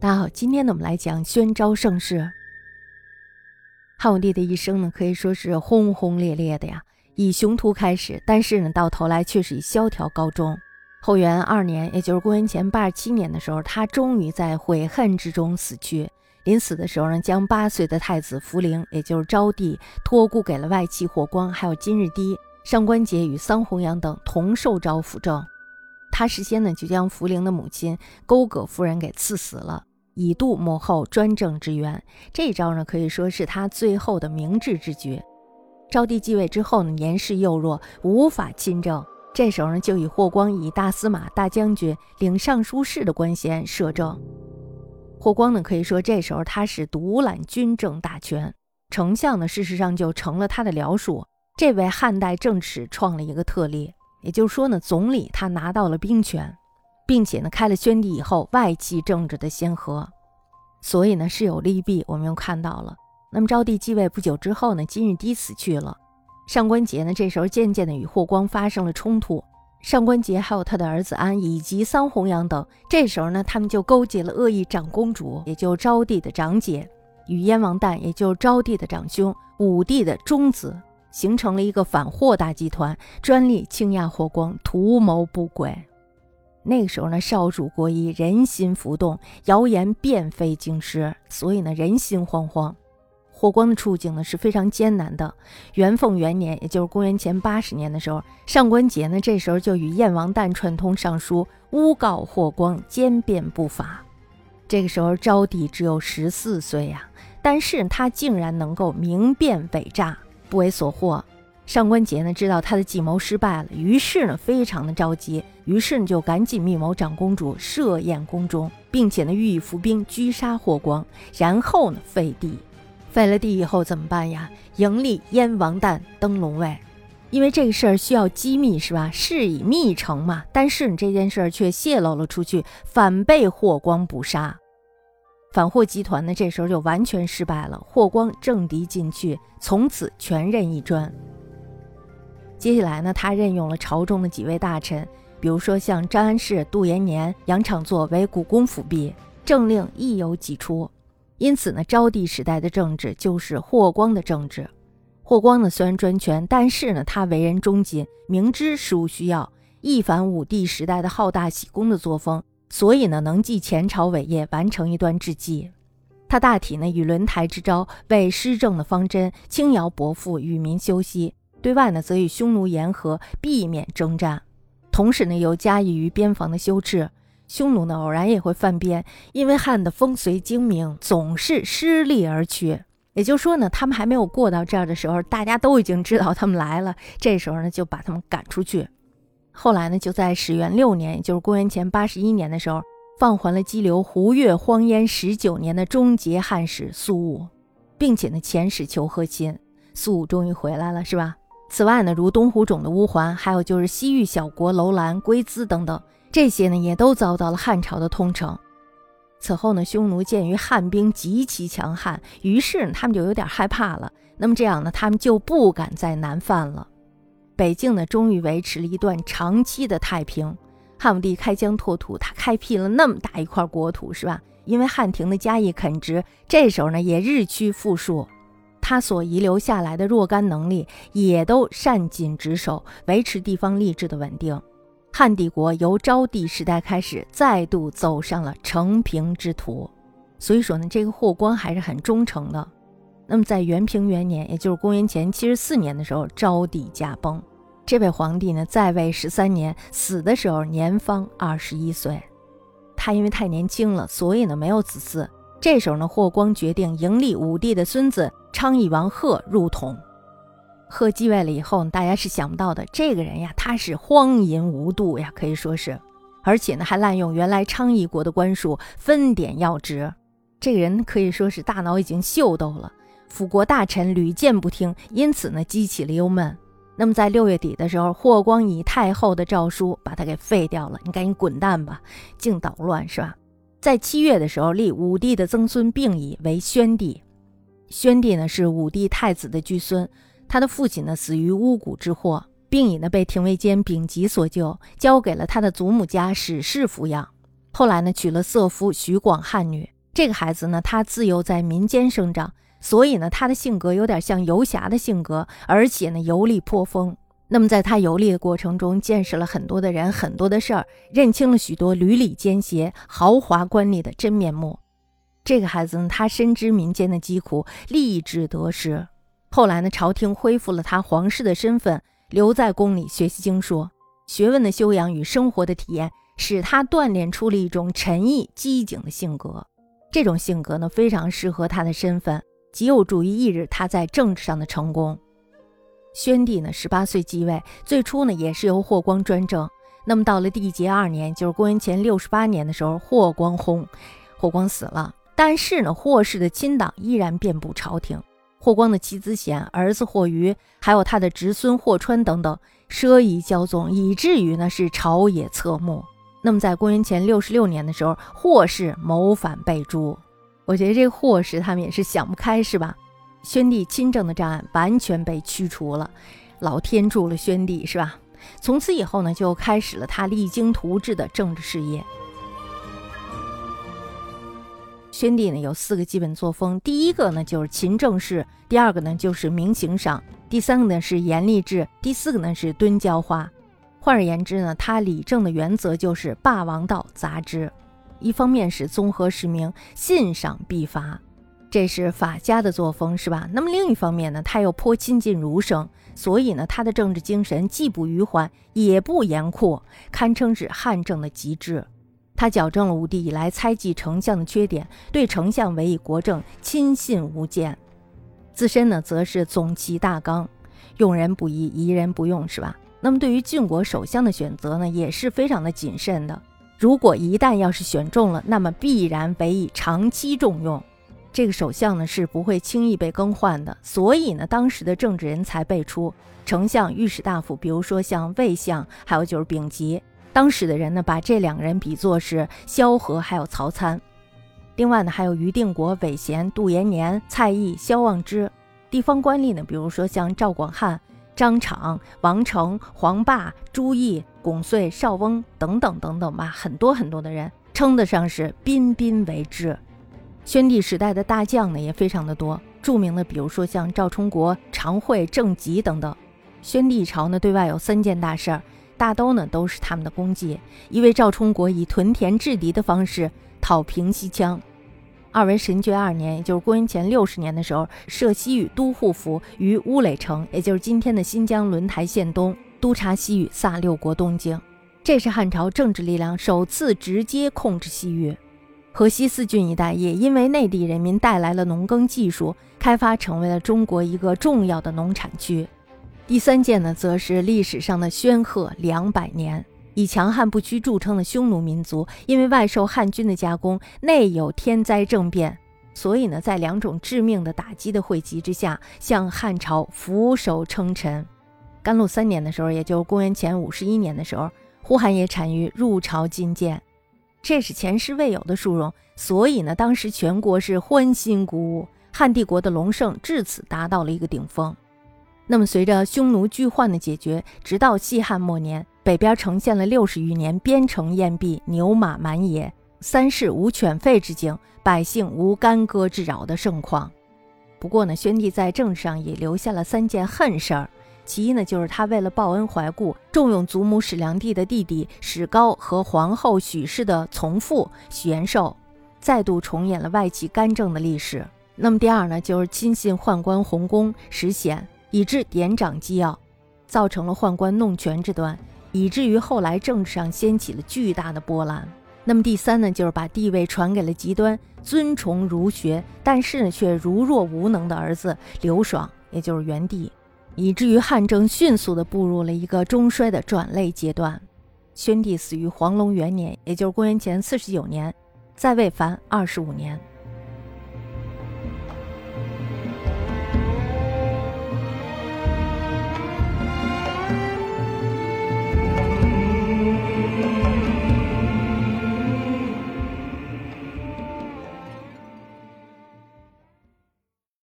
大家好，今天呢，我们来讲宣昭盛世。汉武帝的一生呢，可以说是轰轰烈烈的呀，以雄图开始，但是呢，到头来却是以萧条告终。后元二年，也就是公元前八十七年的时候，他终于在悔恨之中死去。临死的时候呢，将八岁的太子福陵，也就是昭帝，托孤给了外戚霍光，还有今日低、上官桀与桑弘羊等同受诏辅政。他事先呢，就将福陵的母亲勾葛夫人给赐死了，以度幕后专政之源。这招呢，可以说是他最后的明智之举。昭帝继位之后呢，年事幼弱，无法亲政。这时候呢，就以霍光以大司马、大将军、领尚书事的官衔摄政。霍光呢，可以说这时候他是独揽军政大权，丞相呢，事实上就成了他的僚属，这为汉代政史创了一个特例。也就是说呢，总理他拿到了兵权，并且呢开了宣帝以后外戚政治的先河，所以呢是有利弊。我们又看到了，那么昭帝继位不久之后呢，今日低死去了，上官桀呢这时候渐渐的与霍光发生了冲突。上官桀还有他的儿子安以及桑弘羊等，这时候呢，他们就勾结了恶意长公主，也就昭帝的长姐，与燕王旦，也就是昭帝的长兄，武帝的中子，形成了一个反霍大集团，专利倾轧霍光，图谋不轨。那个时候呢，少主国一，人心浮动，谣言遍飞京师，所以呢，人心惶惶。霍光的处境呢是非常艰难的。元凤元年，也就是公元前八十年的时候，上官桀呢这时候就与燕王旦串通上书，诬告霍光奸变不法。这个时候昭帝只有十四岁呀，但是他竟然能够明辨伪诈，不为所获。上官桀呢知道他的计谋失败了，于是呢非常的着急，于是呢就赶紧密谋长公主设宴宫中，并且呢予以伏兵狙杀霍光，然后呢废帝。废了帝以后怎么办呀？迎立燕王旦登龙位，因为这个事儿需要机密，是吧？事以密成嘛。但是你这件事儿却泄露了出去，反被霍光捕杀。反霍集团呢，这时候就完全失败了。霍光政敌尽去，从此全任一专。接下来呢，他任用了朝中的几位大臣，比如说像张安世、杜延年、杨敞作为古公辅弼，政令亦有几出。因此呢，昭帝时代的政治就是霍光的政治。霍光呢虽然专权，但是呢他为人忠谨，明知事务需要，一反武帝时代的好大喜功的作风，所以呢能继前朝伟业，完成一段治绩。他大体呢以轮台之招为施政的方针，轻徭薄赋，与民休息；对外呢则与匈奴言和，避免征战。同时呢又加以于边防的修治。匈奴呢，偶然也会犯边，因为汉的风随精明，总是失利而去。也就是说呢，他们还没有过到这儿的时候，大家都已经知道他们来了。这时候呢，就把他们赶出去。后来呢，就在始元六年，也就是公元前八十一年的时候，放还了激流胡越荒烟十九年的终结汉使苏武，并且呢，遣使求和亲。苏武终于回来了，是吧？此外呢，如东湖种的乌桓，还有就是西域小国楼兰、龟兹等等。这些呢也都遭到了汉朝的通城。此后呢，匈奴鉴于汉兵极其强悍，于是呢他们就有点害怕了。那么这样呢，他们就不敢再南犯了。北境呢终于维持了一段长期的太平。汉武帝开疆拓土，他开辟了那么大一块国土，是吧？因为汉庭的家业垦殖，这时候呢也日趋富庶，他所遗留下来的若干能力也都善尽职守，维持地方吏治的稳定。汉帝国由昭帝时代开始，再度走上了成平之途。所以说呢，这个霍光还是很忠诚的。那么在元平元年，也就是公元前七十四年的时候，昭帝驾崩。这位皇帝呢，在位十三年，死的时候年方二十一岁。他因为太年轻了，所以呢没有子嗣。这时候呢，霍光决定迎立武帝的孙子昌邑王贺入统。贺继位了以后，大家是想不到的。这个人呀，他是荒淫无度呀，可以说是，而且呢，还滥用原来昌邑国的官署，分点要职。这个人可以说是大脑已经秀逗了。辅国大臣屡谏不听，因此呢，激起了忧闷。那么在六月底的时候，霍光以太后的诏书把他给废掉了。你赶紧滚蛋吧，净捣乱是吧？在七月的时候，立武帝的曾孙病已为宣帝。宣帝呢，是武帝太子的居孙。他的父亲呢死于巫蛊之祸，病已呢被廷尉监丙吉所救，交给了他的祖母家史氏抚养。后来呢，娶了色夫徐广汉女。这个孩子呢，他自幼在民间生长，所以呢，他的性格有点像游侠的性格，而且呢，游历颇丰。那么，在他游历的过程中，见识了很多的人，很多的事儿，认清了许多屡屡奸邪、豪华官吏的真面目。这个孩子呢，他深知民间的疾苦，立志得失。后来呢，朝廷恢复了他皇室的身份，留在宫里学习经说，学问的修养与生活的体验，使他锻炼出了一种沉毅机警的性格。这种性格呢，非常适合他的身份，极有助于翌日他在政治上的成功。宣帝呢，十八岁继位，最初呢也是由霍光专政。那么到了帝节二年，就是公元前六十八年的时候，霍光薨，霍光死了。但是呢，霍氏的亲党依然遍布朝廷，霍光的妻子显、儿子霍余，还有他的侄孙霍川等等，奢夷骄纵，以至于呢是朝野侧目。那么，在公元前六十六年的时候，霍氏谋反被诛。我觉得这霍氏他们也是想不开，是吧？宣帝亲政的障碍完全被驱除了，老天助了宣帝，是吧？从此以后呢，就开始了他励精图治的政治事业。宣帝呢有四个基本作风，第一个呢就是勤政事，第二个呢就是明行赏，第三个呢是严厉治，第四个呢是敦教化。换而言之呢，他理政的原则就是霸王道杂之。一方面是综合实名，信赏必罚，这是法家的作风，是吧？那么另一方面呢，他又颇亲近儒生，所以呢，他的政治精神既不迂缓，也不严酷，堪称是汉政的极致。他矫正了武帝以来猜忌丞相的缺点，对丞相委以国政，亲信无间。自身呢，则是总其大纲，用人不疑，疑人不用，是吧？那么对于郡国首相的选择呢，也是非常的谨慎的。如果一旦要是选中了，那么必然委以长期重用。这个首相呢是不会轻易被更换的。所以呢，当时的政治人才辈出，丞相、御史大夫，比如说像魏相，还有就是丙吉。当时的人呢，把这两个人比作是萧何还有曹参。另外呢，还有于定国、韦贤、杜延年、蔡邕、萧望之。地方官吏呢，比如说像赵广汉。张敞、王成、黄霸、朱毅、巩遂、邵翁等等等等吧，很多很多的人，称得上是彬彬为之。宣帝时代的大将呢，也非常的多，著名的，比如说像赵充国、常惠、郑吉等等。宣帝朝呢，对外有三件大事儿，大都呢都是他们的功绩。一为赵充国以屯田制敌的方式讨平西羌。二为神爵二年，也就是公元前六十年的时候，设西域都护府于乌垒城，也就是今天的新疆轮台县东，督察西域萨六国东京。这是汉朝政治力量首次直接控制西域。河西四郡一带也因为内地人民带来了农耕技术，开发成为了中国一个重要的农产区。第三件呢，则是历史上的宣赫两百年。以强悍不屈著称的匈奴民族，因为外受汉军的加工，内有天灾政变，所以呢，在两种致命的打击的汇集之下，向汉朝俯首称臣。甘露三年的时候，也就是公元前五十一年的时候，呼韩邪单于入朝觐见，这是前世未有的殊荣，所以呢，当时全国是欢欣鼓舞，汉帝国的隆盛至此达到了一个顶峰。那么，随着匈奴拒患的解决，直到西汉末年。北边呈现了六十余年边城燕壁、牛马蛮野、三世无犬吠之境，百姓无干戈之扰的盛况。不过呢，宣帝在政治上也留下了三件恨事儿。其一呢，就是他为了报恩怀故，重用祖母史良娣的弟弟史高和皇后许氏的从父许延寿，再度重演了外戚干政的历史。那么第二呢，就是亲信宦官洪公史显，以致典掌机要，造成了宦官弄权之端。以至于后来政治上掀起了巨大的波澜。那么第三呢，就是把地位传给了极端尊崇儒学，但是却如若无能的儿子刘爽，也就是元帝，以至于汉政迅速的步入了一个中衰的转类阶段。宣帝死于黄龙元年，也就是公元前四十九年，在位凡二十五年。